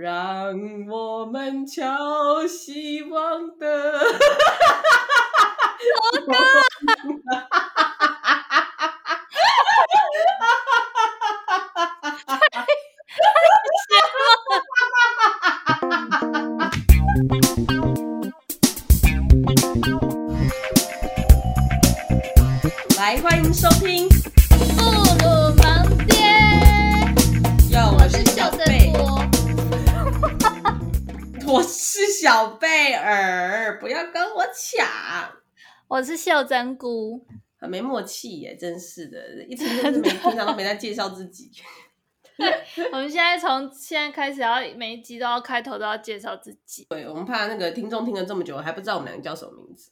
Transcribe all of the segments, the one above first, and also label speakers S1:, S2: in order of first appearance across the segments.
S1: 让我们敲希望的。
S2: 我哥。
S1: 小我
S2: 是秀珍菇，
S1: 很没默契耶，真是的，一直都 没平常都没在介绍自己。
S2: 我们现在从现在开始要每一集都要开头都要介绍自己。
S1: 对，我们怕那个听众听了这么久还不知道我们两个叫什么名字。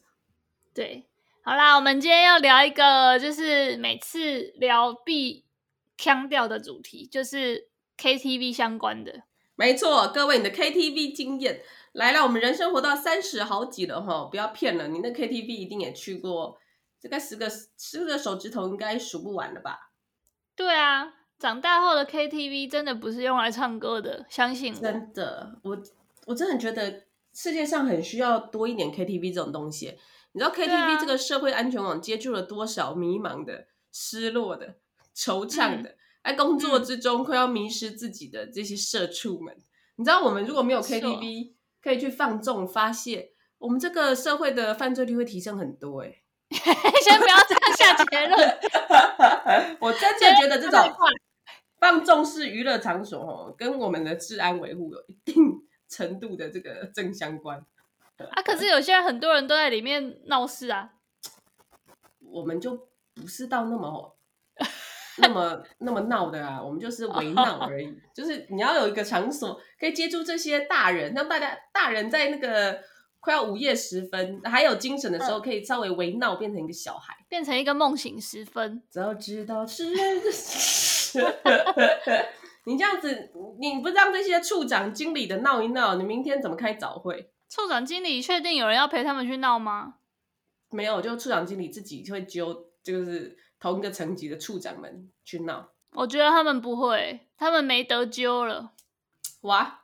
S2: 对，好啦，我们今天要聊一个就是每次聊必腔调的主题，就是 KTV 相关的。
S1: 没错，各位，你的 KTV 经验。来了，我们人生活到三十好几了哈，不要骗了，你那 KTV 一定也去过，这个十个十个手指头应该数不完了吧？
S2: 对啊，长大后的 KTV 真的不是用来唱歌的，相信我。
S1: 真的，我我真的觉得世界上很需要多一点 KTV 这种东西。你知道 KTV 这个社会安全网接住了多少迷茫的、失落的、惆怅的，在、嗯、工作之中快要迷失自己的这些社畜们？你知道我们如果没有 KTV？可以去放纵发泄，我们这个社会的犯罪率会提升很多哎。
S2: 先不要这样下结论。
S1: 我真的觉得这种放纵式娱乐场所哦，跟我们的治安维护有一定 程度的这个正相关。
S2: 啊，可是有些人很多人都在里面闹事啊。
S1: 我们就不是到那么。那么那么闹的啊，我们就是围闹 而已。就是你要有一个场所可以接触这些大人，让大家大人在那个快要午夜时分还有精神的时候，可以稍微围闹，变成一个小孩，
S2: 变成一个梦醒时分。
S1: 早知道是 你这样子，你不让这些处长经理的闹一闹，你明天怎么开早会？
S2: 处长经理确定有人要陪他们去闹吗？
S1: 没有，就处长经理自己会揪，就是。同一个层级的处长们去闹，
S2: 我觉得他们不会，他们没得揪了。
S1: 哇！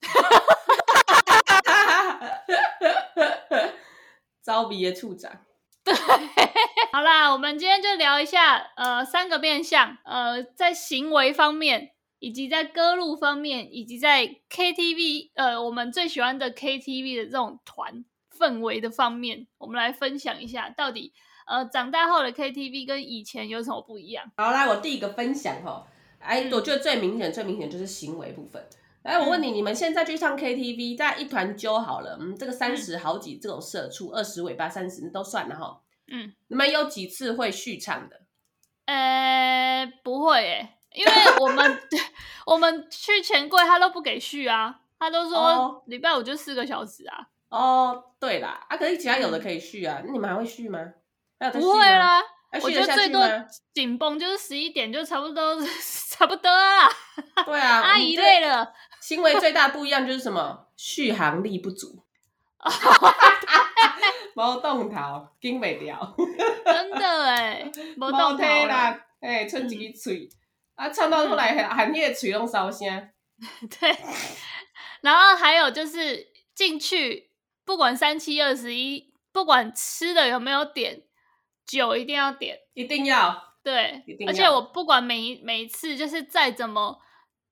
S1: 招别的处长。
S2: 对，好啦，我们今天就聊一下，呃，三个面向，呃，在行为方面，以及在歌路方面，以及在 KTV，呃，我们最喜欢的 KTV 的这种团氛围的方面，我们来分享一下到底。呃，长大后的 KTV 跟以前有什么不一样？
S1: 好，来，我第一个分享哈，哎，我觉得最明显、最明显就是行为部分。来，我问你，你们现在去唱 KTV，大家一团揪好了，嗯，这个三十好几这种社畜，二十尾巴三十都算了哈。嗯，你们有几次会续唱的？
S2: 呃，不会诶，因为我们 我们去钱柜他都不给续啊，他都说礼拜五就四个小时啊。
S1: 哦，对啦，啊，可是其他有的可以续啊，那你们还会续吗？
S2: 不会啦，我觉得最多紧绷就是十一点就差不多，差不多啊。
S1: 对啊，
S2: 阿姨累了。
S1: 行为最大不一样就是什么？续航力不足。没动头，顶不 了。
S2: 真的哎，没动头啦。
S1: 哎，剩几个嘴啊，唱到后来喊那个嘴拢烧声。
S2: 对。然后还有就是进去，不管三七二十一，不管吃的有没有点。酒一定要点，
S1: 一定要。
S2: 对，而且我不管每一每一次，就是再怎么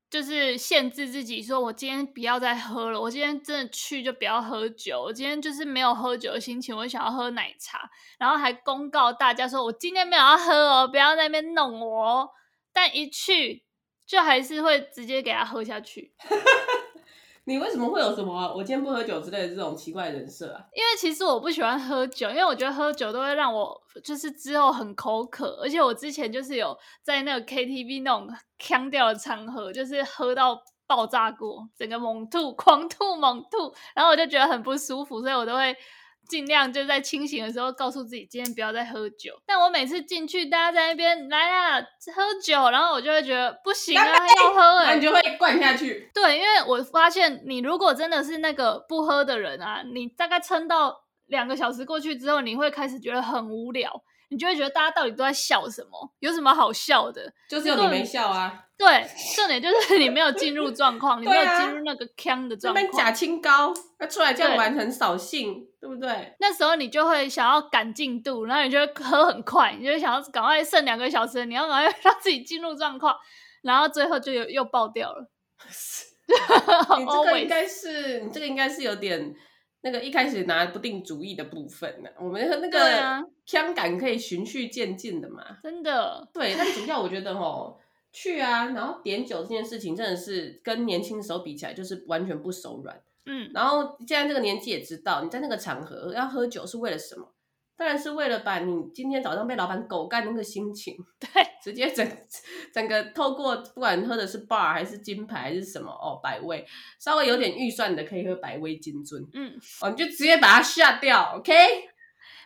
S2: 就是限制自己，说我今天不要再喝了，我今天真的去就不要喝酒，我今天就是没有喝酒的心情，我想要喝奶茶，然后还公告大家说我今天没有要喝哦，不要在那边弄我哦，但一去就还是会直接给他喝下去。
S1: 你为什么会有什么我今天不喝酒之类的这种奇怪人设啊？
S2: 因为其实我不喜欢喝酒，因为我觉得喝酒都会让我就是之后很口渴，而且我之前就是有在那个 KTV 那种腔调的场合，就是喝到爆炸过，整个猛吐、狂吐、猛吐，然后我就觉得很不舒服，所以我都会。尽量就在清醒的时候告诉自己今天不要再喝酒，但我每次进去，大家在那边来啦喝酒，然后我就会觉得不行啊，要喝哎、欸，
S1: 你就会灌下去。
S2: 对，因为我发现你如果真的是那个不喝的人啊，你大概撑到两个小时过去之后，你会开始觉得很无聊，你就会觉得大家到底都在笑什么？有什么好笑的？
S1: 就是有你没笑啊。
S2: 对，重点就是你没有进入状况，你 没有进入那个腔的状况。
S1: 那边假清高，那出来这样玩很扫兴，对，不对？
S2: 那时候你就会想要赶进度，然后你就会喝很快，你就想要赶快剩两个小时，你要赶快 让自己进入状况，然后最后就又又爆掉了。
S1: 你 这个应该是，你这个应该是有点那个一开始拿不定主意的部分呢。我们那个香感可以循序渐进的嘛，
S2: 真的。
S1: 对，但主要我觉得哦。去啊，然后点酒这件事情真的是跟年轻的时候比起来，就是完全不手软。
S2: 嗯，
S1: 然后现在这个年纪也知道，你在那个场合要喝酒是为了什么？当然是为了把你今天早上被老板狗干的那个心情，
S2: 对，
S1: 直接整 整个透过不管喝的是 bar 还是金牌还是什么哦，百威稍微有点预算的可以喝百威金樽，
S2: 嗯，
S1: 哦，你就直接把它下掉，OK？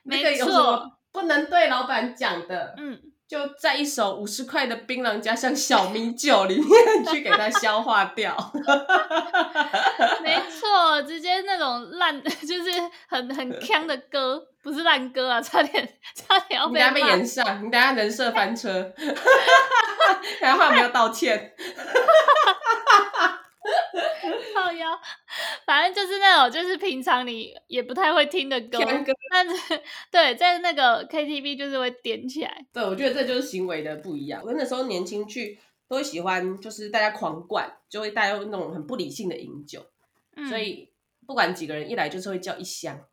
S2: 没错，
S1: 那个有什么不能对老板讲的？
S2: 嗯。
S1: 就在一手五十块的槟榔加上小米酒里面去给它消化掉，
S2: 没错，直接那种烂 就是很很锵的歌，不是烂歌啊，差点差点要被。你等下被演上，
S1: 你等下人设翻车，然后还没有道歉。
S2: 靠腰，反正就是那种，就是平常你也不太会听的歌，歌。但是对，在那个 KTV 就是会点起来。
S1: 对，我觉得这就是行为的不一样。我那时候年轻去都会喜欢，就是大家狂灌，就会大家用那种很不理性的饮酒，嗯、所以不管几个人一来就是会叫一箱，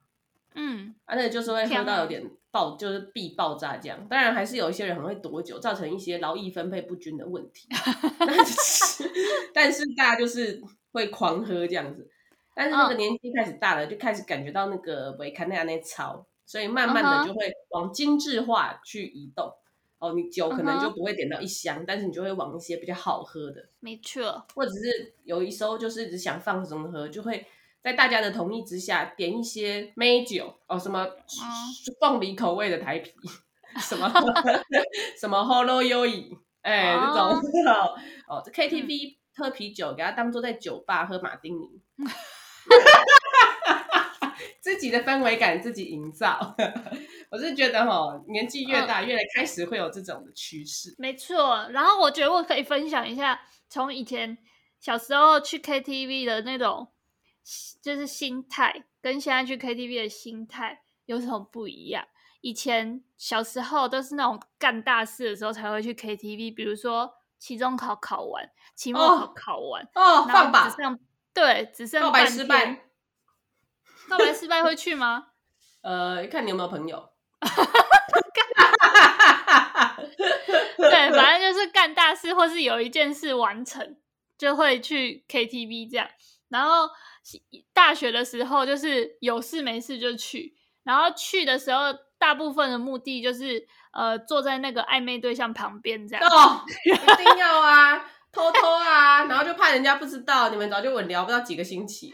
S2: 嗯，
S1: 啊，那就是会喝到有点爆，就是必爆炸这样。当然还是有一些人很会躲酒，造成一些劳逸分配不均的问题。但是，但是大家就是。会狂喝这样子，但是那个年纪开始大了，oh. 就开始感觉到那个维康那亚那潮，所以慢慢的就会往精致化去移动。Uh. 哦，你酒可能就不会点到一箱，uh huh. 但是你就会往一些比较好喝的，
S2: 没错。
S1: 或者是有一时候就是只想放松喝，就会在大家的同意之下点一些梅酒哦，什么凤梨口味的台啤，uh. 什么 什么 Holo Yoi，哎，这种哦，这 KTV。喝啤酒，给他当做在酒吧喝马丁尼，自己的氛围感自己营造。我是觉得哦，年纪越大，越来开始会有这种的趋势。
S2: 没错，然后我觉得我可以分享一下，从以前小时候去 KTV 的那种，就是心态，跟现在去 KTV 的心态有什么不一样？以前小时候都是那种干大事的时候才会去 KTV，比如说。期中考考完，期末考考完，
S1: 哦，放榜，
S2: 只剩对，只剩告白失败，告白失败会去吗？
S1: 呃，看你有没有朋友。
S2: 对，反正就是干大事，或是有一件事完成，就会去 KTV 这样。然后大学的时候，就是有事没事就去，然后去的时候，大部分的目的就是。呃，坐在那个暧昧对象旁边这样
S1: 哦，一定要啊，偷偷啊，然后就怕人家不知道，你们早就稳聊不到几个星期。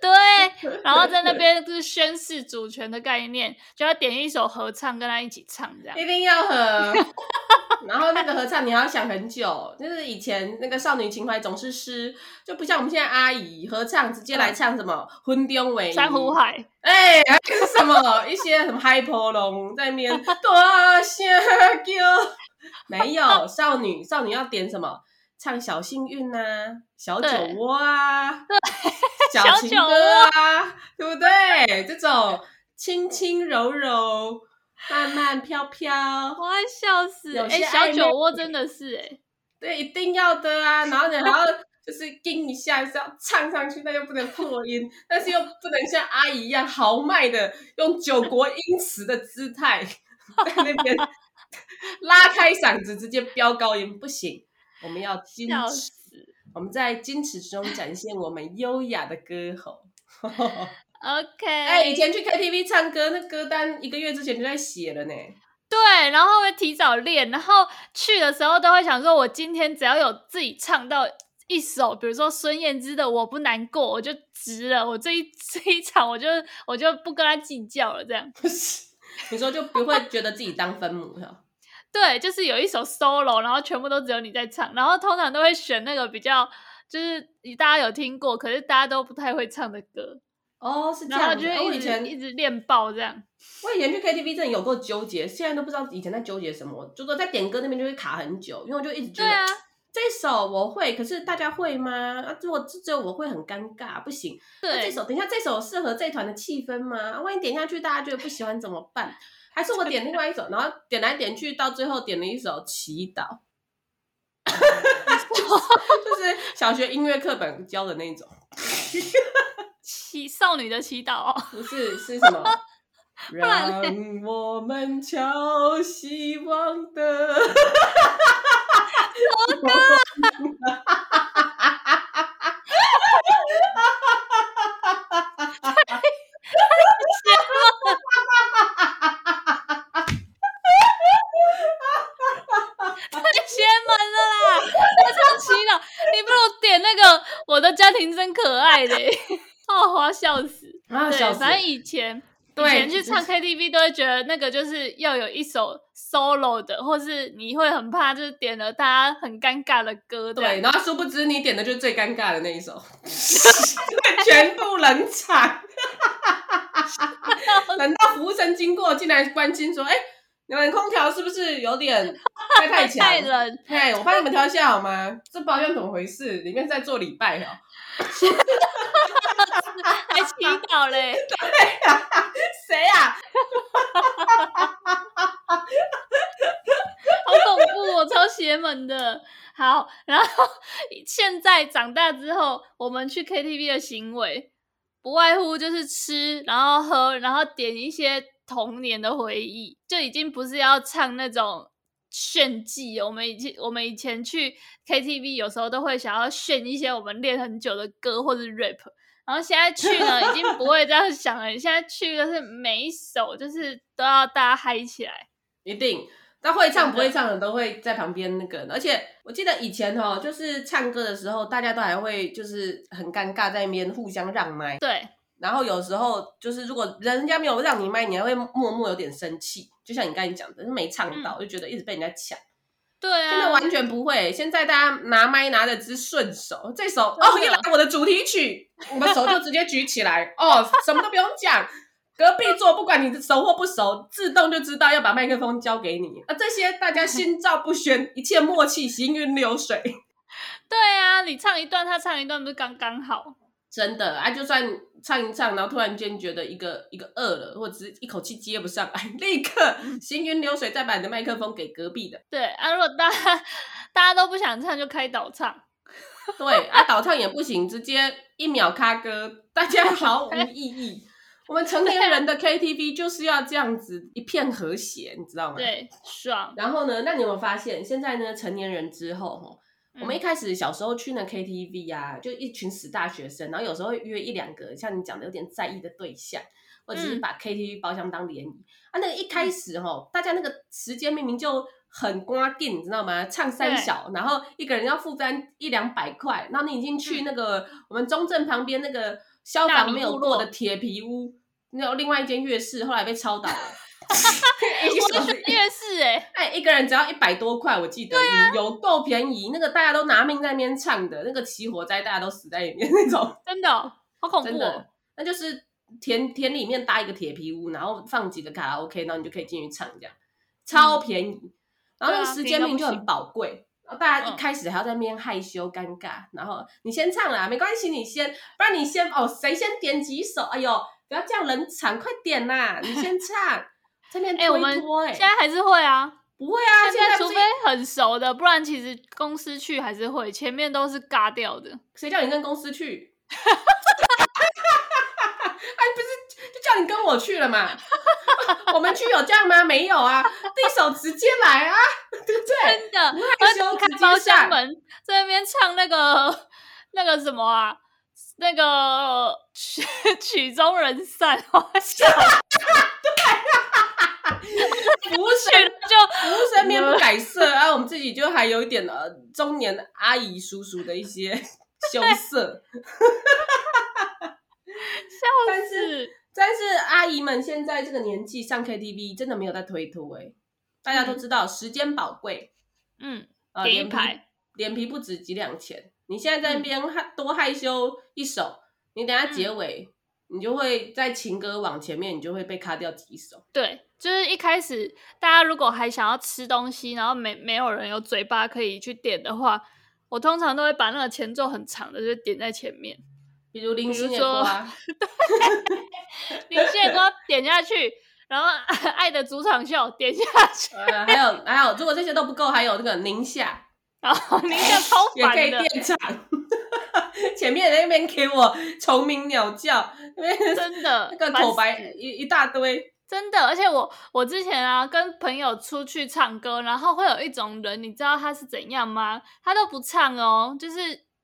S2: 对，然后在那边就是宣示主权的概念，就要点一首合唱，跟他一起唱这样。
S1: 一定要合，然后那个合唱你还要想很久，就是以前那个少女情怀总是诗，就不像我们现在阿姨合唱直接来唱什么《婚中为》《
S2: 珊瑚海》。
S1: 哎，还是什么一些什么嗨婆龙在面 大声叫，没有少女少女要点什么唱小幸运啊，小酒窝啊，小情歌啊，对不对？这种轻轻柔柔、慢慢飘飘，
S2: 我要笑死！哎，小酒窝真的是哎，
S1: 对，一定要的啊，然后你还要。就是叮一下，是要唱上去，但又不能破音，但是又不能像阿姨一样豪迈的用九国音词的姿态 在那边 拉开嗓子直接飙高音，不行，我们要矜持，我们在矜持之中展现我们优雅的歌喉。
S2: OK，
S1: 哎，以前去 KTV 唱歌，那歌单一个月之前就在写了呢。
S2: 对，然后会提早练，然后去的时候都会想说，我今天只要有自己唱到。一首，比如说孙燕姿的《我不难过》，我就值了。我这一 这一场，我就我就不跟他计较了。这样，不是
S1: 你说就不会觉得自己当分母哈？
S2: 对，就是有一首 solo，然后全部都只有你在唱，然后通常都会选那个比较就是大家有听过，可是大家都不太会唱的歌。
S1: 哦，是这样。
S2: 然后就会
S1: 我以前
S2: 一直练爆这样。
S1: 我以前去 KTV 真的有够纠结，现在都不知道以前在纠结什么。就说在点歌那边就会卡很久，因为我就一直觉得，啊、这首我会，可是大家会吗？啊，如果只有我会很尴尬，不行。对，啊、这首等一下，这首适合这团的气氛吗？万一点下去大家觉得不喜欢怎么办？还是我点另外一首，然后点来点去，到最后点了一首祈祷，就是小学音乐课本教的那种。
S2: 祈少女的祈祷哦，
S1: 不是，是什么？让我们敲希望的。
S2: 我的家庭真可爱的。哦，我要笑死！
S1: 啊，对，
S2: 反正以前以前去唱 KTV 都会觉得那个就是要有一首 solo 的，或是你会很怕就是点了大家很尴尬的歌。
S1: 对，然后殊不知你点的就是最尴尬的那一首，全部冷场，等到服务生经过进来关心说：“哎、欸，你们空调是不是有点 开太强？
S2: 太冷？
S1: 嘿，我帮你们调一下好吗？这包厢怎么回事？里面在做礼拜哦。”
S2: 还祈祷嘞？
S1: 对呀，谁呀？
S2: 好恐怖哦，超邪门的。好，然后现在长大之后，我们去 KTV 的行为不外乎就是吃，然后喝，然后点一些童年的回忆，就已经不是要唱那种炫技。我们以前我们以前去 KTV 有时候都会想要炫一些我们练很久的歌或者 rap。然后现在去呢，已经不会这样想了。现在去的是每一首，就是都要大家嗨起来，
S1: 一定。但会唱不会唱的都会在旁边那个。而且我记得以前哦，就是唱歌的时候，大家都还会就是很尴尬，在那边互相让麦。
S2: 对。然
S1: 后有时候就是如果人家没有让你麦，你还会默默有点生气。就像你刚才讲的，没唱到，就觉得一直被人家抢。
S2: 对啊，
S1: 现在完全不会。现在大家拿麦拿的只是顺手，这首哦，一来我的主题曲，我们手就直接举起来哦，什么都不用讲。隔壁桌不管你熟或不熟，自动就知道要把麦克风交给你。啊，这些大家心照不宣，一切默契，行云流水。
S2: 对啊，你唱一段，他唱一段，不是刚刚好？
S1: 真的啊，就算唱一唱，然后突然间觉得一个一个饿了，或者是一口气接不上来，立刻行云流水，再把你的麦克风给隔壁的。
S2: 对啊，如果大家大家都不想唱，就开导唱。
S1: 对啊，导唱也不行，直接一秒卡歌，大家毫无意义。我们成年人的 KTV 就是要这样子一片和谐，你知道吗？
S2: 对，爽。
S1: 然后呢，那你有没有发现，现在呢，成年人之后我们一开始小时候去那 KTV 啊，就一群死大学生，然后有时候会约一两个像你讲的有点在意的对象，或者是把 KTV 包厢当联谊、嗯、啊。那个一开始哈，大家那个时间明明就很瓜定，你知道吗？唱三小，然后一个人要负担一两百块，然后你已经去那个我们中正旁边那个消防没有落的铁皮屋，那有另外一间乐室，后来被抄倒了。
S2: 我是 夜市哎，
S1: 哎，一个人只要一百多块，我记得、啊、有够便宜。那个大家都拿命在那边唱的，那个起火灾大家都死在里面那种，
S2: 真的好恐怖、哦。真的，
S1: 那就是田田里面搭一个铁皮屋，然后放几个卡拉 OK，然后你就可以进去唱，这样超便宜。嗯、然后那个时间命就很宝贵，大家一开始还要在那边害羞尴尬，嗯、然后你先唱啦，没关系，你先，不然你先哦，谁先点几首？哎呦，不要这样冷场，快点啦，你先唱。这边哎、欸，我们
S2: 现在还是会啊，
S1: 不会啊，
S2: 现在除非很熟的，不然其实公司去还是会，前面都是尬掉的。
S1: 谁叫你跟公司去？哎，不是，就叫你跟我去了嘛。我们去有这样吗？没有啊，第一首直接来啊，对不对？
S2: 真的，而且开包厢门，在那边唱那个那个什么啊，那个 曲曲终人散，我笑。
S1: 服务生就服务生面不改色啊，我们自己就还有一点呃中年阿姨叔叔的一些 羞涩，但是但是阿姨们现在这个年纪上 KTV 真的没有在推脱哎，大家都知道时间宝贵，
S2: 嗯，
S1: 呃，脸皮脸皮不止几两钱，你现在在那边害多害羞一首，你等下结尾你就会在情歌往前面，你就会被卡掉几首。
S2: 对，就是一开始大家如果还想要吃东西，然后没没有人有嘴巴可以去点的话，我通常都会把那个前奏很长的就点在前面，
S1: 比如林心的歌，
S2: 对，林心的歌点下去，然后爱的主场秀点下去，
S1: 呃、还有还有，如果这些都不够，还有那个宁夏，
S2: 然后宁夏超烦的，
S1: 也可以垫场。前面那边给我虫鸣鸟叫，
S2: 真的
S1: 那个口白一一大堆，
S2: 真的。而且我我之前啊跟朋友出去唱歌，然后会有一种人，你知道他是怎样吗？他都不唱哦，就是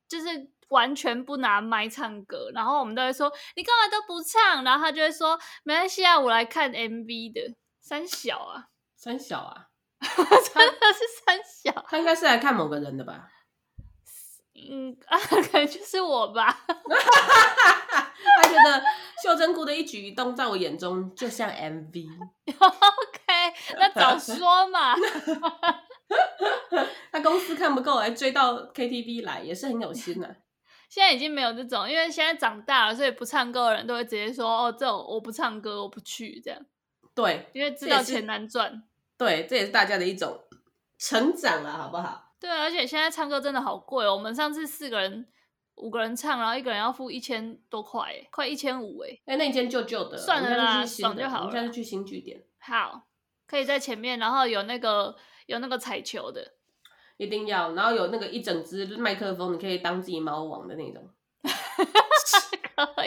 S2: 就是完全不拿麦唱歌，然后我们都会说你干嘛都不唱，然后他就会说没关系啊，我来看 MV 的。三小啊，
S1: 三小啊，
S2: 真的是三小，
S1: 他应该是来看某个人的吧。
S2: 嗯啊，可能就是我吧。
S1: 他觉得秀珍菇的一举一动，在我眼中就像 MV。
S2: OK，那早说嘛。
S1: 他公司看不够，还追到 KTV 来，也是很有心的、啊。
S2: 现在已经没有这种，因为现在长大了，所以不唱歌的人都会直接说：“哦，这种我不唱歌，我不去。”这样。
S1: 对，
S2: 因为知道钱难赚。
S1: 对，这也是大家的一种成长了，好不好？
S2: 对，而且现在唱歌真的好贵哦。我们上次四个人、五个人唱，然后一个人要付一千多块，快一千五哎。
S1: 哎，那间旧旧的，
S2: 算了啦，爽就好了。
S1: 我们下次去新据点。
S2: 好，可以在前面，然后有那个有那个彩球的，
S1: 一定要，然后有那个一整只麦克风，你可以当自己猫王的那种，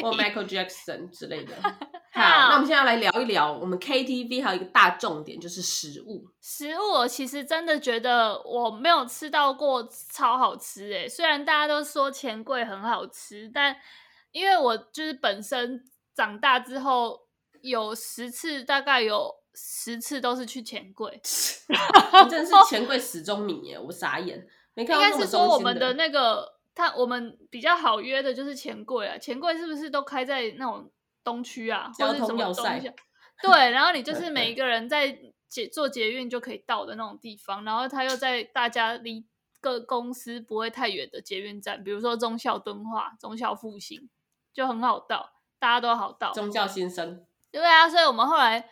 S1: 或 Michael Jackson 之类的。好，那我们现在来聊一聊我们 KTV 还有一个大重点就是食物。
S2: 食物，我其实真的觉得我没有吃到过超好吃诶。虽然大家都说钱柜很好吃，但因为我就是本身长大之后有十次，大概有十次都是去钱柜。
S1: 你真的是钱柜始终迷耶，我傻眼。没看到
S2: 应该是说我们的那个他，我们比较好约的就是钱柜啊。钱柜是不是都开在那种？东区啊，或者是什么东西？对，然后你就是每一个人在捷坐捷运就可以到的那种地方，然后他又在大家离各公司不会太远的捷运站，比如说中校敦化、中校复兴，就很好到，大家都好到。
S1: 中校新生。
S2: 对啊，所以我们后来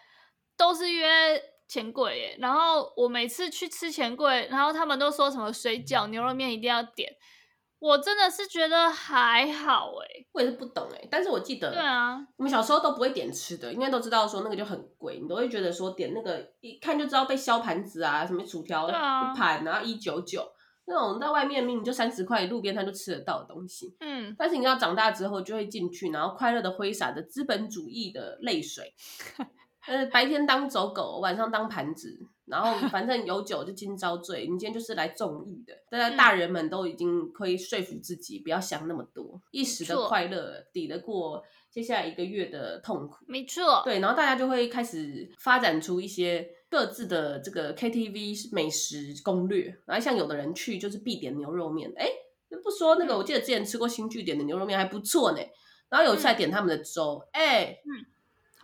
S2: 都是约钱柜耶，然后我每次去吃钱柜，然后他们都说什么水饺、牛肉面一定要点。我真的是觉得还好哎、欸，
S1: 我也是不懂哎、欸，但是我记得，
S2: 对啊，
S1: 我们小时候都不会点吃的，因为都知道说那个就很贵，你都会觉得说点那个一看就知道被削盘子啊，什么薯条一盘，然后一九九那种在外面明明就三十块，路边摊就吃得到的东西，嗯，但是你要长大之后就会进去，然后快乐的挥洒着资本主义的泪水，呃，白天当走狗，晚上当盘子。然后反正有酒就今朝醉，你今天就是来纵欲的。大家大人们都已经可以说服自己，不要想那么多，一时的快乐抵得过接下来一个月的痛苦。
S2: 没错，
S1: 对，然后大家就会开始发展出一些各自的这个 KTV 美食攻略。然后像有的人去就是必点牛肉面，哎，不说那个，我记得之前吃过新据点的牛肉面还不错呢。然后有一次还点他们的粥，哎，嗯。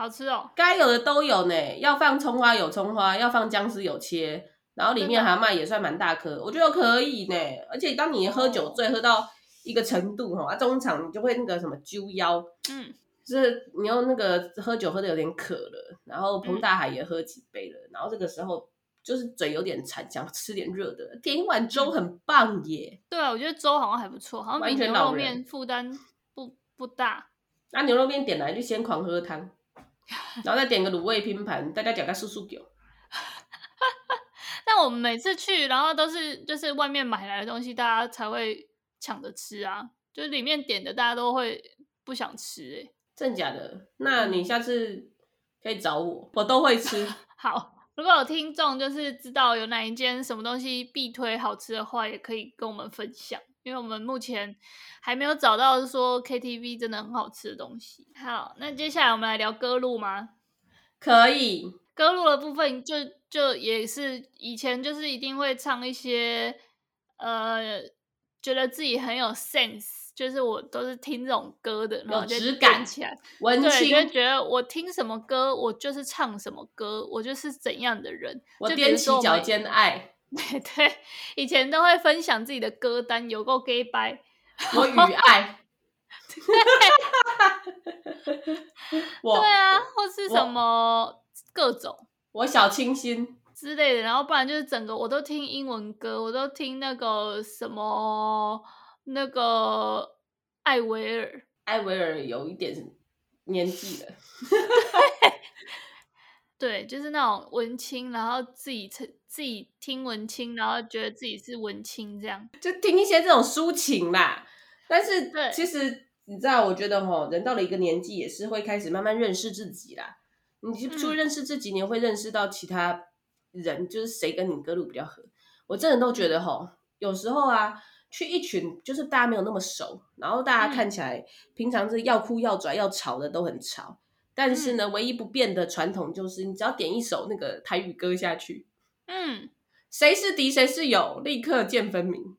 S2: 好吃哦，
S1: 该有的都有呢。要放葱花有葱花，要放姜丝有切，然后里面还卖也算蛮大颗，我觉得可以呢。而且当你喝酒醉喝到一个程度哈，啊中场你就会那个什么揪腰，嗯，就是你用那个喝酒喝的有点渴了，然后彭大海也喝几杯了，嗯、然后这个时候就是嘴有点馋，想吃点热的，点一碗粥很棒耶。
S2: 对啊，我觉得粥好像还不错，好像比牛肉面负担不不大。
S1: 那、啊、牛肉面点来就先狂喝汤。然后再点个卤味拼盘，大家讲个素素酒。
S2: 但我们每次去，然后都是就是外面买来的东西，大家才会抢着吃啊。就是里面点的，大家都会不想吃哎、欸。
S1: 真假的？那你下次可以找我，我都会吃。
S2: 好，如果有听众就是知道有哪一间什么东西必推好吃的话，也可以跟我们分享。因为我们目前还没有找到说 KTV 真的很好吃的东西。好，那接下来我们来聊歌路吗？
S1: 可以，
S2: 歌路的部分就就也是以前就是一定会唱一些，呃，觉得自己很有 sense，就是我都是听这种歌的，然后就感起来，
S1: 文青，
S2: 对，就觉得我听什么歌，我就是唱什么歌，我就是怎样的人，
S1: 我踮起脚尖爱。
S2: 对 对，以前都会分享自己的歌单，有够 gay 掰。
S1: 我与爱。我
S2: 对啊，或是什么各种
S1: 我小清新
S2: 之类的，然后不然就是整个我都听英文歌，我都听那个什么那个艾维尔，
S1: 艾维尔有一点年纪了，
S2: 对，就是那种文青，然后自己自己听文青，然后觉得自己是文青这样，
S1: 就听一些这种抒情啦。但是其实你知道，我觉得吼，人到了一个年纪，也是会开始慢慢认识自己啦。你除了认识自己，你会认识到其他人，就是谁跟你歌路比较合。我真的都觉得吼，有时候啊，去一群就是大家没有那么熟，然后大家看起来平常是要哭要拽要吵的都很吵，但是呢，唯一不变的传统就是，你只要点一首那个台语歌下去，嗯，谁是敌谁是友，立刻见分明。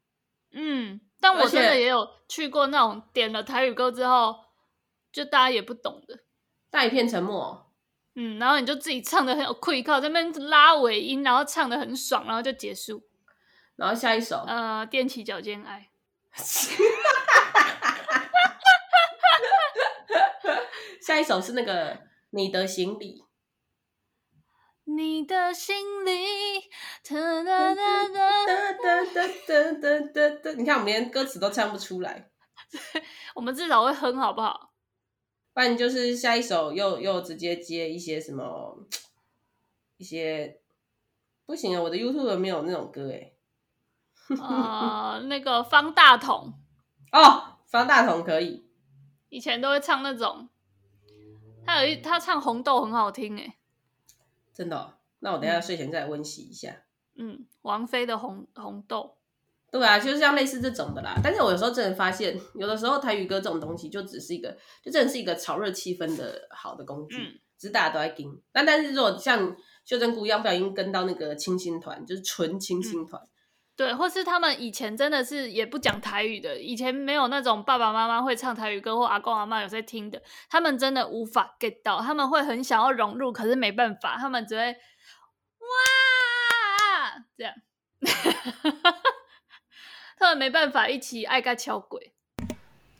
S2: 嗯，但我真的也有去过那种点了台语歌之后，就大家也不懂的，
S1: 大一片沉默。
S2: 嗯，然后你就自己唱的很有愧靠，在那边拉尾音，然后唱的很爽，然后就结束。
S1: 然后下一首，
S2: 呃，踮起脚尖爱。
S1: 下一首是那个你的行李。
S2: 你的行李。
S1: 你看，我们连歌词都唱不出来。
S2: 我们至少会哼，好不好？
S1: 不然就是下一首又又直接接一些什么一些不行啊！我的 YouTube 没有那种歌哎。
S2: 呃，那个方大同
S1: 哦，方大同可以，
S2: 以前都会唱那种，他有一他唱红豆很好听哎，
S1: 真的哦？那我等一下睡前再来温习一下。
S2: 嗯，王菲的红红豆。
S1: 对啊，就是像类似这种的啦。但是我有时候真的发现，有的时候台语歌这种东西就只是一个，就真的是一个炒热气氛的好的工具，嗯、只是大家都在听。那但是如果像秀珍菇一样不小心跟到那个清新团，就是纯清新团、嗯，
S2: 对，或是他们以前真的是也不讲台语的，以前没有那种爸爸妈妈会唱台语歌或阿公阿妈有在听的，他们真的无法 get 到，他们会很想要融入，可是没办法，他们只会哇这样。他们没办法一起爱个敲鬼，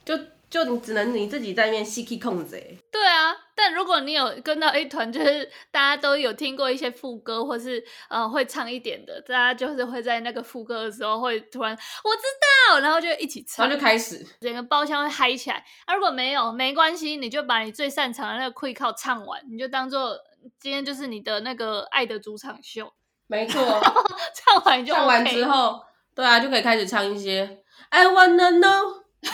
S1: 就就你只能你自己在那边细气控制。
S2: 对啊，但如果你有跟到一团，就是大家都有听过一些副歌，或是呃会唱一点的，大家就是会在那个副歌的时候会突然我知道，然后就一起唱，
S1: 然后就开始
S2: 整个包厢会嗨起来。啊，如果没有没关系，你就把你最擅长的那个 quick 靠唱完，你就当做今天就是你的那个爱的主场秀。
S1: 没错，
S2: 唱完就、OK、
S1: 唱完之后。对啊，就可以开始唱一些 I wanna know。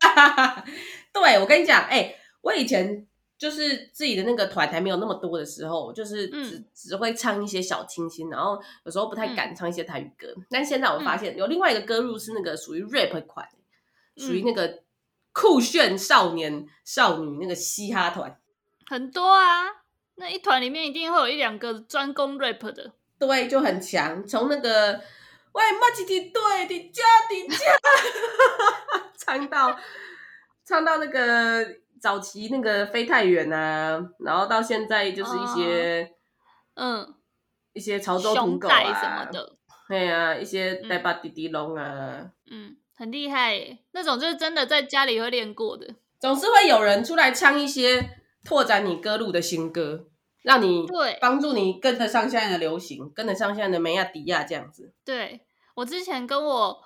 S1: 对，我跟你讲，哎、欸，我以前就是自己的那个团还没有那么多的时候，就是只、嗯、只会唱一些小清新，然后有时候不太敢唱一些台语歌。嗯、但现在我发现有另外一个歌路是那个属于 rap 款，属于那个酷炫少年少女那个嘻哈团，
S2: 很多啊。那一团里面一定会有一两个专攻 rap 的，
S1: 对，就很强。从那个。喂，马吉提对的家的家，唱到唱到那个早期那个飞太远啊，然后到现在就是一些、哦、嗯一些潮州土狗啊什么的，对啊，一些带把滴滴龙啊，
S2: 嗯，很厉害耶，那种就是真的在家里会练过的，
S1: 总是会有人出来唱一些拓展你歌路的新歌。让你对帮助你跟得上现在的流行，跟得上现在的梅亚迪亚这样子。
S2: 对，我之前跟我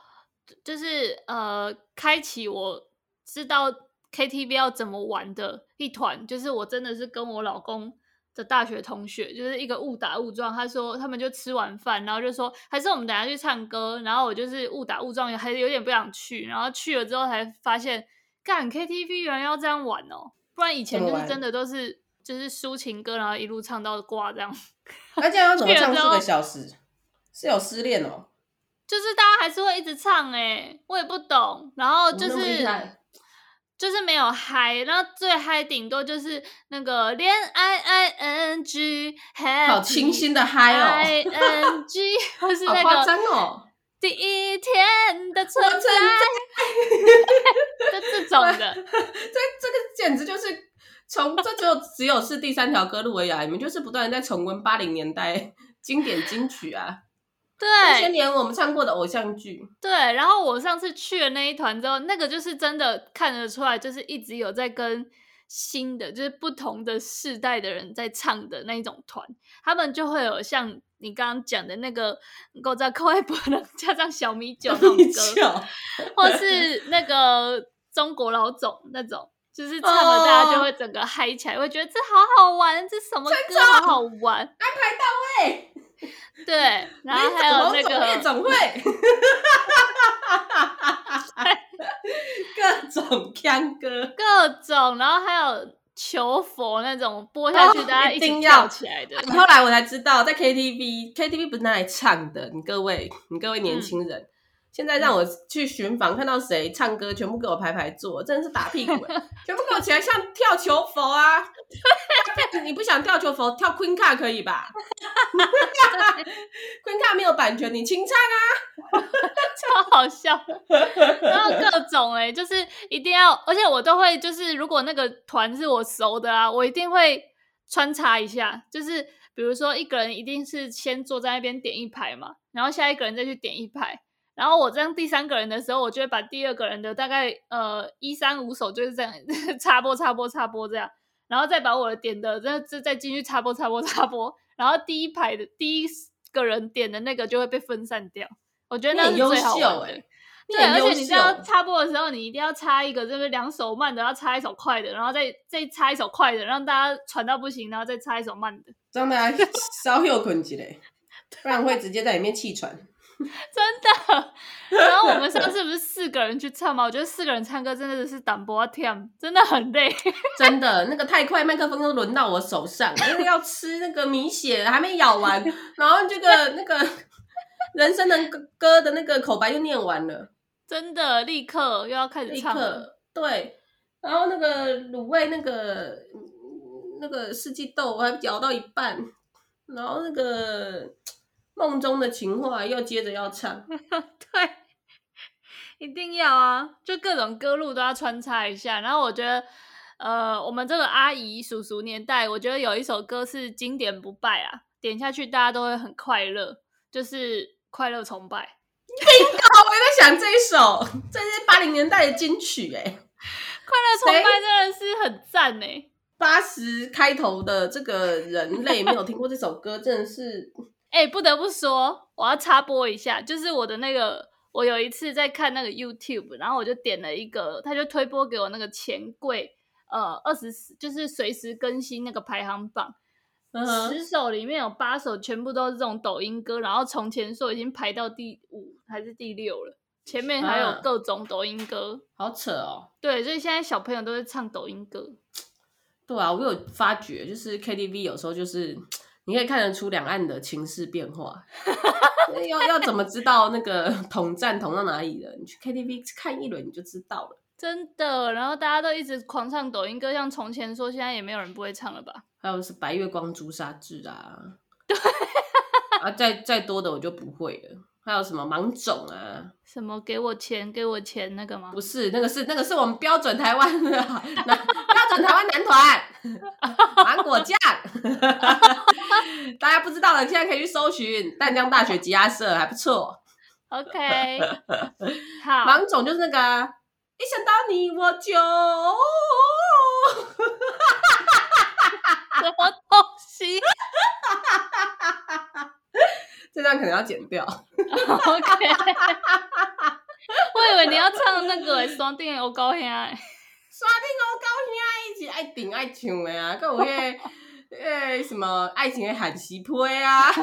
S2: 就是呃，开启我知道 KTV 要怎么玩的一团，就是我真的是跟我老公的大学同学，就是一个误打误撞。他说他们就吃完饭，然后就说还是我们等下去唱歌。然后我就是误打误撞，还是有点不想去。然后去了之后才发现，干 KTV 原来要这样玩哦，不然以前就是真的都是。就是抒情歌，然后一路唱到挂这样。
S1: 那这样要怎么唱四个小时？是有失恋哦。
S2: 就是大家还是会一直唱哎、欸，我也不懂。然后就是就是没有嗨，然后最嗨顶多就是那个恋爱 I N G，
S1: 好清新的嗨哦
S2: ，I N G，或是那个
S1: 夸张哦，
S2: 第一天的存在，就这种的，这
S1: 这个简直就是。从这就只有是第三条歌路而已啊！你们就是不断的在重温八零年代经典金曲啊，
S2: 对，
S1: 那些年我们唱过的偶像剧。
S2: 对，然后我上次去了那一团之后，那个就是真的看得出来，就是一直有在跟新的，就是不同的世代的人在唱的那种团，他们就会有像你刚刚讲的那个《狗仔可爱不能加上小米酒》那种歌，或是那个中国老总那种，就是唱了大家就会整个嗨起来，会觉得这好好玩，这什么歌好好玩，安
S1: 排到位。
S2: 对，然后还有那个
S1: 夜总会，各种锵歌，
S2: 各种，然后还有求佛那种播下去，大家一定要起来的。
S1: 后来我才知道，在 KTV，KTV 不是拿来唱的。你各位，你各位年轻人。嗯现在让我去巡访，看到谁唱歌，全部给我排排坐，真的是打屁股，全部给我起来，像跳求佛啊！你不想跳求佛，跳 Queen 卡可以吧？Queen 卡没有版权，你清唱啊！
S2: 超好笑，然后各种哎、欸，就是一定要，而且我都会，就是如果那个团是我熟的啊，我一定会穿插一下，就是比如说一个人一定是先坐在那边点一排嘛，然后下一个人再去点一排。然后我这样第三个人的时候，我就会把第二个人的大概呃一三五首就是这样 插播插播插播这样，然后再把我的点的再再再进去插播插播插播，然后第一排的第一个人点的那个就会被分散掉。我觉得那是最好玩的。欸、对，而且你知道插播的时候，你一定要插一个，就是两首慢的，要插一首快的，然后再再插一首快的，让大家喘到不行，然后再插一首慢的，
S1: 让大家稍有困起来，不然会直接在里面气喘。
S2: 真的，然后我们上次不是四个人去唱吗？我觉得四个人唱歌真的是胆波跳，真的很累。
S1: 真的，那个太快，麦克风都轮到我手上，因为要吃那个米血，还没咬完，然后这个那个人生的歌的那个口白就念完了，
S2: 真的，立刻又要开始唱了。
S1: 对，然后那个卤味，那个那个四季豆我还嚼到一半，然后那个。梦中的情话又接着要唱，
S2: 对，一定要啊！就各种歌路都要穿插一下。然后我觉得，呃，我们这个阿姨叔叔年代，我觉得有一首歌是经典不败啊，点下去大家都会很快乐，就是《快乐崇拜》。
S1: bingo！我在想这一首，这是八零年代的金曲哎，《
S2: 快乐崇拜》真的是很赞哎。
S1: 八十开头的这个人类没有听过这首歌，真的是。
S2: 哎、欸，不得不说，我要插播一下，就是我的那个，我有一次在看那个 YouTube，然后我就点了一个，他就推播给我那个钱柜，呃，二十四，就是随时更新那个排行榜，十、uh. 首里面有八首全部都是这种抖音歌，然后从前说已经排到第五还是第六了，前面还有各种抖音歌，
S1: 好扯哦。
S2: 对，所以现在小朋友都在唱抖音歌。
S1: 对啊，我有发觉，就是 KTV 有时候就是。你可以看得出两岸的情势变化，要要怎么知道那个 统战统到哪里了？你去 KTV 看一轮你就知道了，
S2: 真的。然后大家都一直狂唱抖音歌，像从前说，现在也没有人不会唱了吧？
S1: 还有是白月光朱砂痣啊，对 啊，再再多的我就不会了。还有什么芒种啊？
S2: 什么给我钱给我钱那个吗？
S1: 不是，那个是那个是我们标准台湾的男标准台湾男团 芒果酱。大家不知道的，现在可以去搜寻淡江大学吉他社，还不错。
S2: OK，好，
S1: 芒总就是那个、啊、一想到你我就
S2: 什么东西。
S1: 这段可能要剪掉。
S2: OK，我以为你要唱那个《山顶有高兄》。
S1: 山顶有高兄，一起爱顶爱唱的啊！还有迄诶什么爱情的喊西坡啊！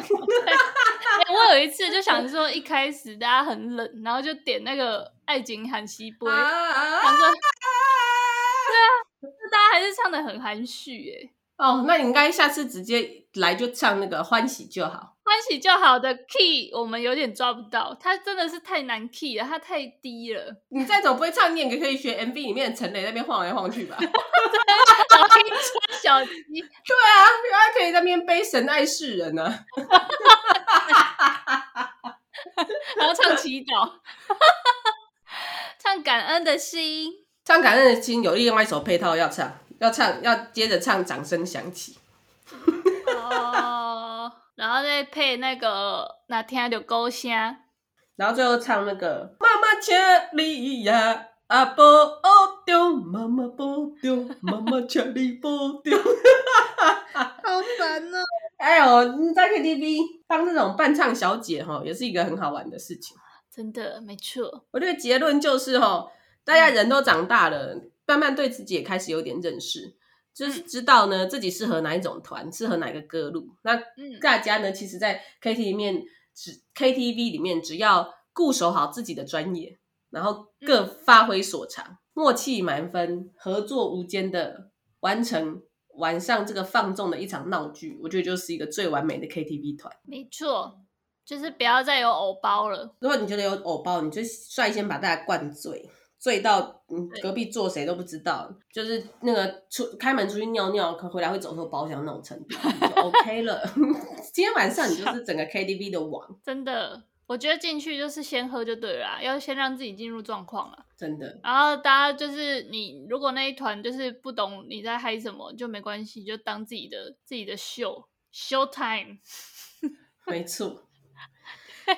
S2: 我有一次就想说，一开始大家很冷，然后就点那个爱情喊西坡，想说对啊，大家还是唱的很含蓄诶。
S1: 哦，那你应该下次直接来就唱那个欢喜就好。
S2: 欢喜就好的 key 我们有点抓不到，它真的是太难 key 了，它太低了。
S1: 你再怎么不会唱，你也可以学 MV 里面的陈雷那边晃来晃去吧。
S2: 小鸡，
S1: 对啊，原来可以在那边背神爱世人呢、啊。
S2: 然后唱祈祷，唱感恩的心，
S1: 唱感恩的心有另外一首配套要唱，要唱要接着唱掌声响起。
S2: 然后再配那个，那听到歌声，
S1: 然后最后唱那个妈妈千里呀，阿婆哦丢妈妈妈保重，妈妈请你保重。
S2: 好烦哦！
S1: 哎呦，你在 KTV 当这种伴唱小姐哈，也是一个很好玩的事情。
S2: 真的，没错。
S1: 我觉得结论就是哈，大家人都长大了，嗯、慢慢对自己也开始有点认识，就是知道呢自己适合哪一种团，适合哪个歌路。那大家呢，其实，在 KTV 里面，只 KTV 里面，只要固守好自己的专业，然后各发挥所长，嗯、默契满分，合作无间的完成晚上这个放纵的一场闹剧，我觉得就是一个最完美的 KTV 团。
S2: 没错。就是不要再有偶包了。
S1: 如果你觉得有偶包，你就率先把大家灌醉，醉到嗯隔壁坐谁都不知道，就是那个出开门出去尿尿，可回来会走错包厢那种程度，就 OK 了。今天晚上你就是整个 KTV 的王。
S2: 真的，我觉得进去就是先喝就对了啦，要先让自己进入状况了。
S1: 真的。
S2: 然后大家就是你，如果那一团就是不懂你在嗨什么，就没关系，就当自己的自己的秀 show time。
S1: 没错。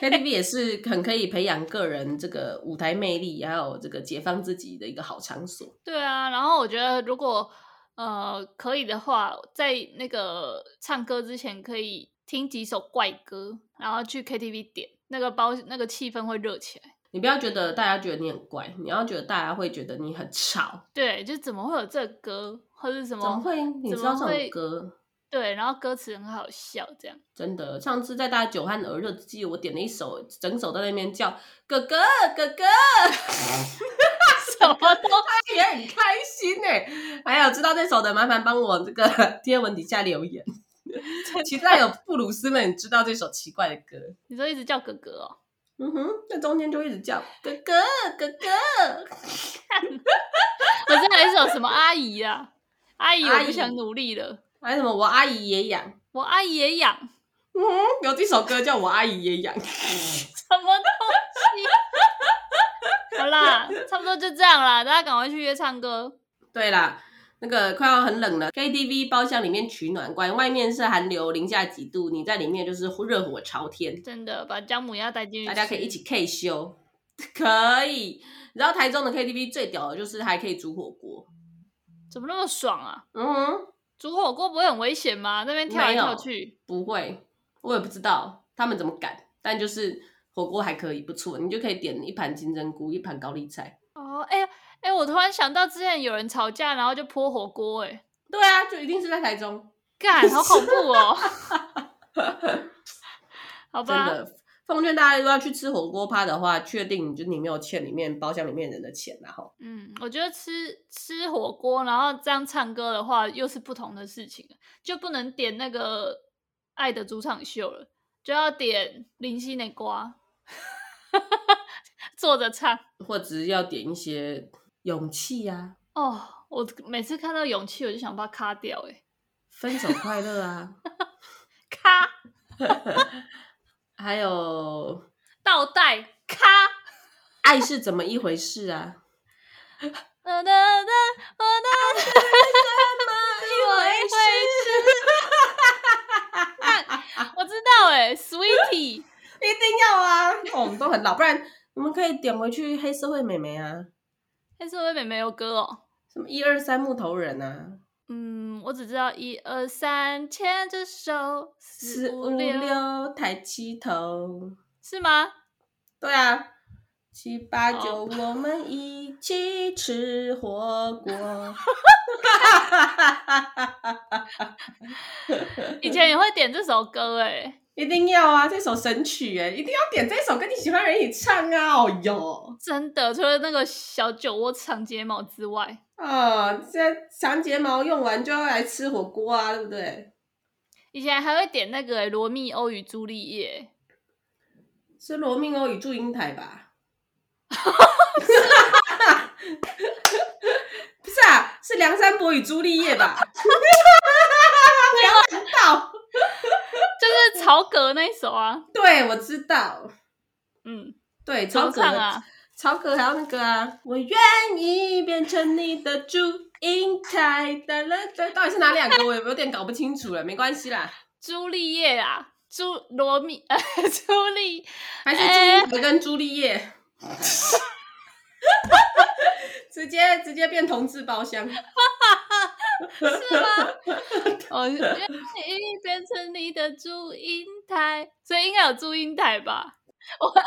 S1: KTV 也是很可以培养个人这个舞台魅力，还有这个解放自己的一个好场所。
S2: 对啊，然后我觉得如果呃可以的话，在那个唱歌之前可以听几首怪歌，然后去 KTV 点那个包，那个气氛会热起来。
S1: 你不要觉得大家觉得你很怪，你要觉得大家会觉得你很吵。
S2: 对，就怎么会有这歌，或者什么？
S1: 怎么会？你知道这首歌？
S2: 对，然后歌词很好笑，这样
S1: 真的。上次在大家酒酣耳热之际，我点了一首，整首在那边叫哥哥哥哥，
S2: 什么都
S1: 他也很开心哎。还有知道这首的，麻烦帮我这个 贴文底下留言。其实还有布鲁斯们知道这首奇怪的歌，
S2: 你说一直叫哥哥哦？
S1: 嗯哼，那中间就一直叫哥哥哥哥。
S2: 我这还有一首什么阿姨啊？阿姨，我不想努力了。
S1: 还有什么？我阿姨也养，
S2: 我阿姨也养。
S1: 嗯，有这首歌叫我阿姨也养，
S2: 什么东西？好啦，差不多就这样啦，大家赶快去约唱歌。
S1: 对啦，那个快要很冷了，KTV 包厢里面取暖，关外面是寒流，零下几度，你在里面就是热火朝天。
S2: 真的，把姜母鸭带进去，
S1: 大家可以一起 K 修，可以。然后台中的 KTV 最屌的就是还可以煮火锅，
S2: 怎么那么爽啊？
S1: 嗯哼。
S2: 煮火锅不会很危险吗？那边跳来跳去，
S1: 不会，我也不知道他们怎么敢。但就是火锅还可以，不错，你就可以点一盘金针菇，一盘高丽菜。
S2: 哦，哎、欸、哎、欸，我突然想到之前有人吵架，然后就泼火锅，哎，
S1: 对啊，就一定是在台中，
S2: 干，好恐怖哦。好吧。
S1: 真的。奉劝大家，如果要去吃火锅趴的话，确定就你没有欠里面包厢里面人的钱，然后，
S2: 嗯，我觉得吃吃火锅，然后这样唱歌的话，又是不同的事情，就不能点那个《爱的主场秀》了，就要点林心的歌，坐着唱，
S1: 或者要点一些勇气呀、
S2: 啊。哦，我每次看到勇气，我就想把它卡掉，哎，
S1: 分手快乐啊，
S2: 卡。
S1: 还有
S2: 倒带卡，
S1: 爱是怎么一回事啊？
S2: 我的我的我的是怎么一回事？我知道哎，Sweetie 一
S1: 定要啊！哦，我们都很老，不然我们可以点回去黑社会美眉啊。
S2: 黑社会美眉有歌哦，
S1: 什么一二三木头人啊？
S2: 嗯，我只知道一二三牵着手，
S1: 四五六抬起头，
S2: 是吗？
S1: 对啊，七八九我们一起吃火锅。
S2: 以前也会点这首歌哎，
S1: 一定要啊！这首神曲哎，一定要点这首，跟你喜欢的人一起唱啊！哦哟，
S2: 真的，除了那个小酒窝长睫毛之外。
S1: 啊、哦，现在长睫毛用完就要来吃火锅啊，对不对？
S2: 以前还会点那个《罗密欧与朱丽叶》，
S1: 是《罗密欧与祝英台》吧？不是啊，是梁山伯与朱丽叶吧？梁山道，
S2: 就是曹格那一首啊。
S1: 对，我知道。
S2: 嗯，
S1: 对，曹格啊。超可还有那个啊！我愿意变成你的祝英台的了，这到底是哪两个？我有点搞不清楚了，没关系啦。
S2: 朱丽叶啊，朱罗密呃，朱丽
S1: 还是朱跟朱丽叶？直接直接变同志包厢，
S2: 是吗？我愿意变成你的祝英台，所以应该有祝英台吧？我爱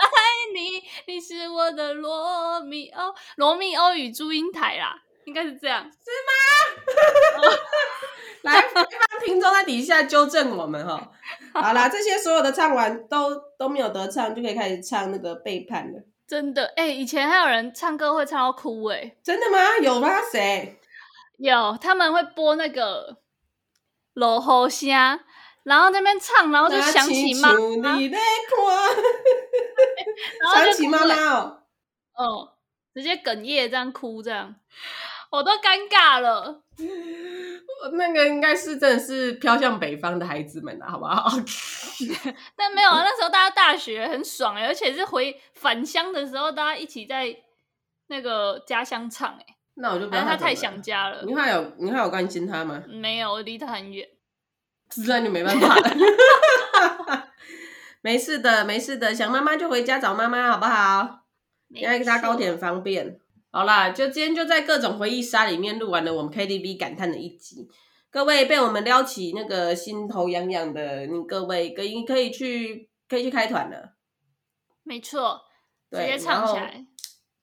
S2: 你，你是我的罗密欧，罗密欧与祝英台啦，应该是这样，
S1: 是吗？来，帮听众在底下纠正我们哈。好啦，这些所有的唱完都都没有得唱，就可以开始唱那个背叛了。
S2: 真的，哎、欸，以前还有人唱歌会唱到哭、欸，哎，
S1: 真的吗？有吗？谁？
S2: 有，他们会播那个落雨声，然后那边唱，然后就 想起妈妈，
S1: 想起妈妈哦，
S2: 哦，直接哽咽这样哭这样，我都尴尬了。
S1: 那个应该是真的是飘向北方的孩子们了，好不好？
S2: 但没有啊，那时候大家大学很爽哎，而且是回返乡的时候，大家一起在那个家乡唱哎。
S1: 那我就不知道他，
S2: 他太想家了。
S1: 你还有你还有关心他吗？
S2: 没有，我离他很远，
S1: 实在就没办法了。没事的，没事的，想妈妈就回家找妈妈，好不好？因为搭高铁很方便。好啦，就今天就在各种回忆杀里面录完了我们 KTV 感叹的一集。各位被我们撩起那个心头痒痒的，你各位可以可以去可以去开团了。
S2: 没错，直接唱起来。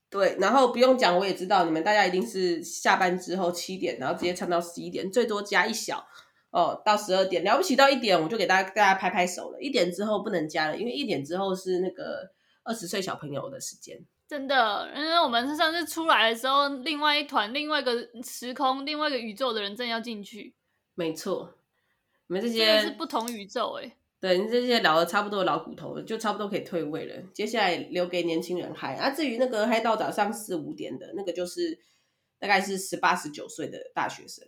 S1: 对，然后不用讲，我也知道你们大家一定是下班之后七点，然后直接唱到十一点，最多加一小哦，到十二点，了不起到一点我就给大家大家拍拍手了。一点之后不能加了，因为一点之后是那个二十岁小朋友的时间。
S2: 真的，因为我们上次出来的时候，另外一团、另外一个时空、另外一个宇宙的人正要进去。
S1: 没错，你们这些
S2: 是不同宇宙哎。
S1: 对，你这些老的差不多老骨头了，就差不多可以退位了。接下来留给年轻人嗨啊！至于那个嗨到早上四五点的那个，就是大概是十八十九岁的大学生。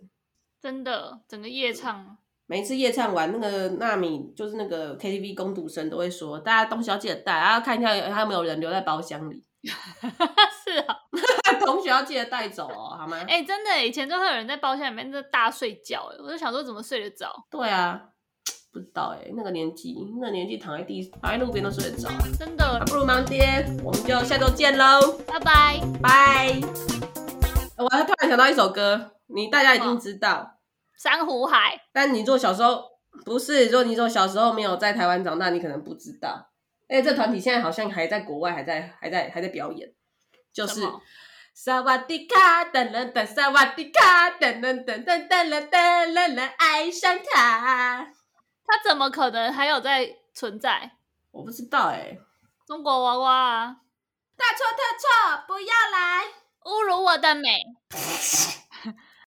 S2: 真的，整个夜唱，
S1: 每一次夜唱完，那个纳米就是那个 KTV 工读生都会说，大家东西要记得带，然后看一下还有没有人留在包厢里。
S2: 是啊，
S1: 同学要记得带走哦，好吗？
S2: 哎、欸，真的，以前都会有人在包厢里面在大睡觉，我就想说怎么睡得着？
S1: 对啊，不知道哎，那个年纪，那个年纪躺在地躺在路边都睡得着，
S2: 真的。
S1: 不如忙爹，我们就下周见喽，
S2: 拜拜
S1: 拜。我还突然想到一首歌，你大家一定知道《
S2: 珊瑚海》，
S1: 但你做小时候不是，如果你说小时候没有在台湾长大，你可能不知道。哎，这团体现在好像还在国外，还在还在还在表演，就是萨瓦迪卡噔噔噔，萨瓦迪卡噔噔噔噔噔噔噔噔，爱上他，
S2: 他怎么可能还有在存在？
S1: 我不知道哎，
S2: 中国娃娃啊，
S1: 大错特错，不要来
S2: 侮辱我的美。